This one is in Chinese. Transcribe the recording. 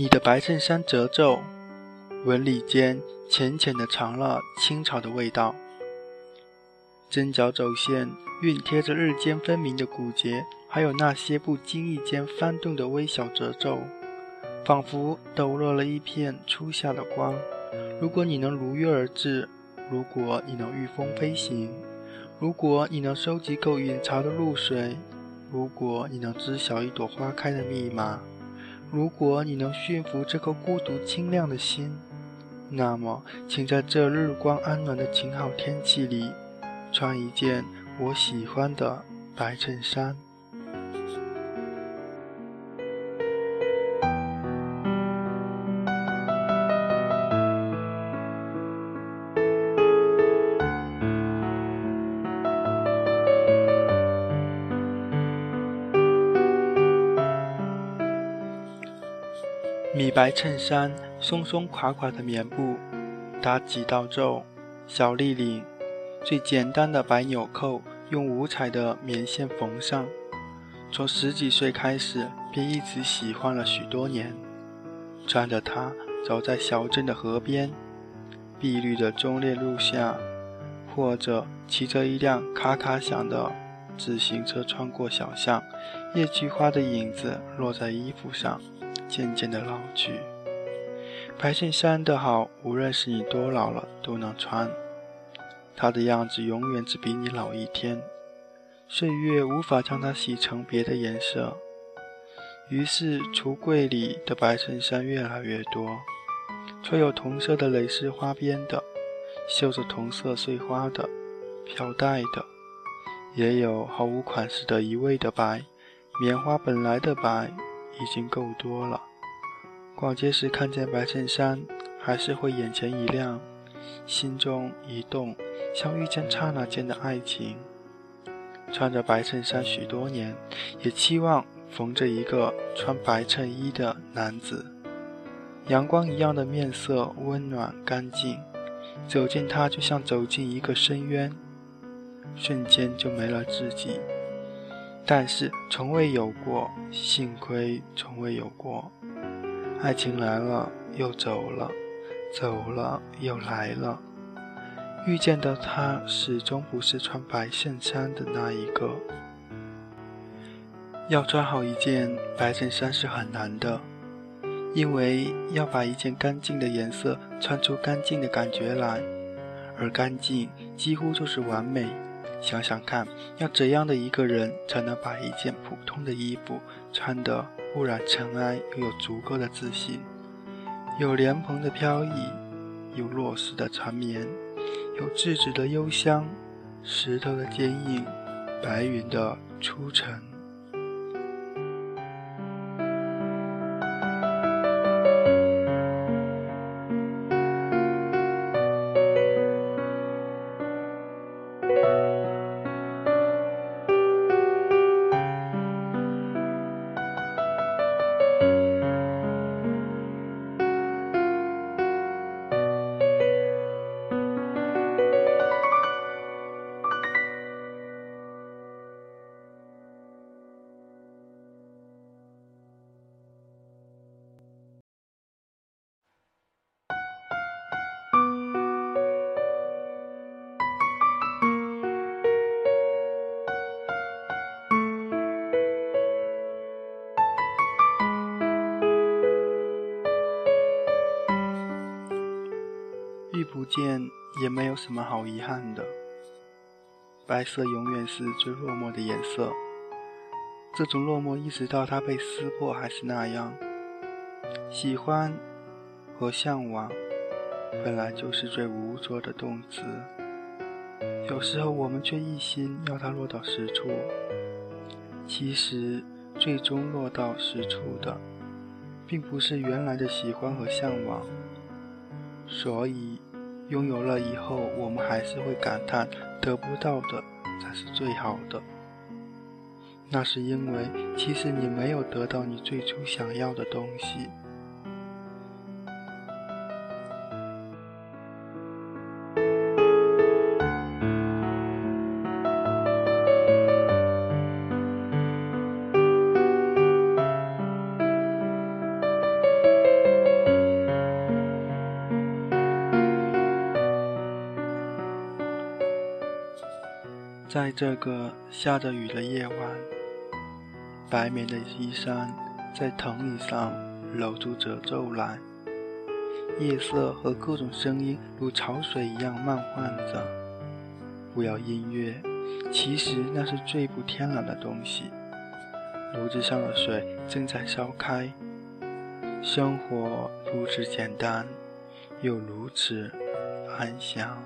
你的白衬衫褶皱，纹理间浅浅的藏了青草的味道。针脚走线熨贴着日间分明的骨节，还有那些不经意间翻动的微小褶皱，仿佛抖落了一片初夏的光。如果你能如约而至，如果你能御风飞行，如果你能收集够隐藏的露水，如果你能知晓一朵花开的密码。如果你能驯服这颗孤独清亮的心，那么，请在这日光安暖的晴好天气里，穿一件我喜欢的白衬衫。米白衬衫，松松垮垮的棉布，打几道皱，小立领，最简单的白纽扣，用五彩的棉线缝上。从十几岁开始，便一直喜欢了许多年。穿着它走在小镇的河边，碧绿的棕榈路下，或者骑着一辆咔咔响的自行车穿过小巷，夜菊花的影子落在衣服上。渐渐的老去，白衬衫的好，无论是你多老了都能穿。它的样子永远只比你老一天，岁月无法将它洗成别的颜色。于是橱柜里的白衬衫越来越多，穿有同色的蕾丝花边的，绣着同色碎花的，飘带的，也有毫无款式的一味的白。棉花本来的白。已经够多了。逛街时看见白衬衫，还是会眼前一亮，心中一动，像遇见刹那间的爱情。穿着白衬衫许多年，也期望逢着一个穿白衬衣的男子，阳光一样的面色温暖干净，走近他就像走进一个深渊，瞬间就没了自己。但是从未有过，幸亏从未有过。爱情来了又走了，走了又来了。遇见的他始终不是穿白衬衫的那一个。要穿好一件白衬衫是很难的，因为要把一件干净的颜色穿出干净的感觉来，而干净几乎就是完美。想想看，要怎样的一个人才能把一件普通的衣服穿得不染尘埃，又有足够的自信？有莲蓬的飘逸，有落石的缠绵，有栀子的幽香，石头的坚硬，白云的出尘。见也没有什么好遗憾的。白色永远是最落寞的颜色，这种落寞一直到它被撕破还是那样。喜欢和向往本来就是最无着的动词，有时候我们却一心要它落到实处。其实最终落到实处的，并不是原来的喜欢和向往，所以。拥有了以后，我们还是会感叹得不到的才是最好的。那是因为，其实你没有得到你最初想要的东西。在这个下着雨的夜晚，白棉的衣衫在藤椅上揉出褶皱来，夜色和各种声音如潮水一样漫换着。不要音乐，其实那是最不天然的东西。炉子上的水正在烧开，生活如此简单，又如此安详。